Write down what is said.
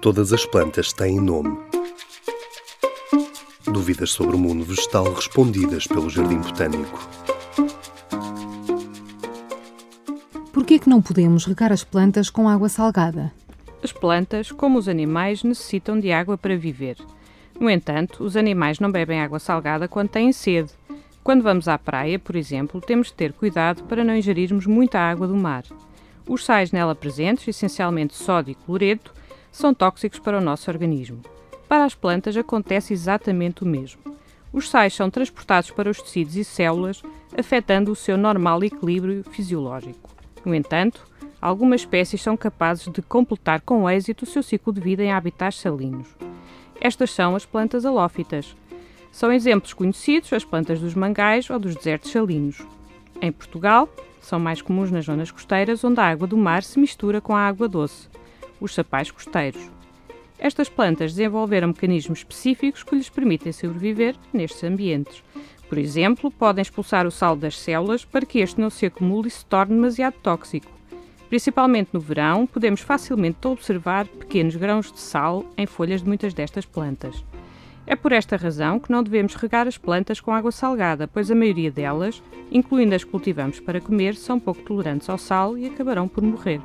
Todas as plantas têm nome. Dúvidas sobre o mundo vegetal respondidas pelo Jardim Botânico. Por que é que não podemos regar as plantas com água salgada? As plantas, como os animais, necessitam de água para viver. No entanto, os animais não bebem água salgada quando têm sede. Quando vamos à praia, por exemplo, temos de ter cuidado para não ingerirmos muita água do mar. Os sais nela presentes, essencialmente sódio e cloreto, são tóxicos para o nosso organismo. Para as plantas acontece exatamente o mesmo. Os sais são transportados para os tecidos e células, afetando o seu normal equilíbrio fisiológico. No entanto, algumas espécies são capazes de completar com êxito o seu ciclo de vida em habitats salinos. Estas são as plantas halófitas. São exemplos conhecidos as plantas dos mangais ou dos desertos salinos. Em Portugal, são mais comuns nas zonas costeiras onde a água do mar se mistura com a água doce, os sapais costeiros. Estas plantas desenvolveram mecanismos específicos que lhes permitem sobreviver nestes ambientes. Por exemplo, podem expulsar o sal das células para que este não se acumule e se torne demasiado tóxico. Principalmente no verão, podemos facilmente observar pequenos grãos de sal em folhas de muitas destas plantas. É por esta razão que não devemos regar as plantas com água salgada, pois a maioria delas, incluindo as que cultivamos para comer, são pouco tolerantes ao sal e acabarão por morrer.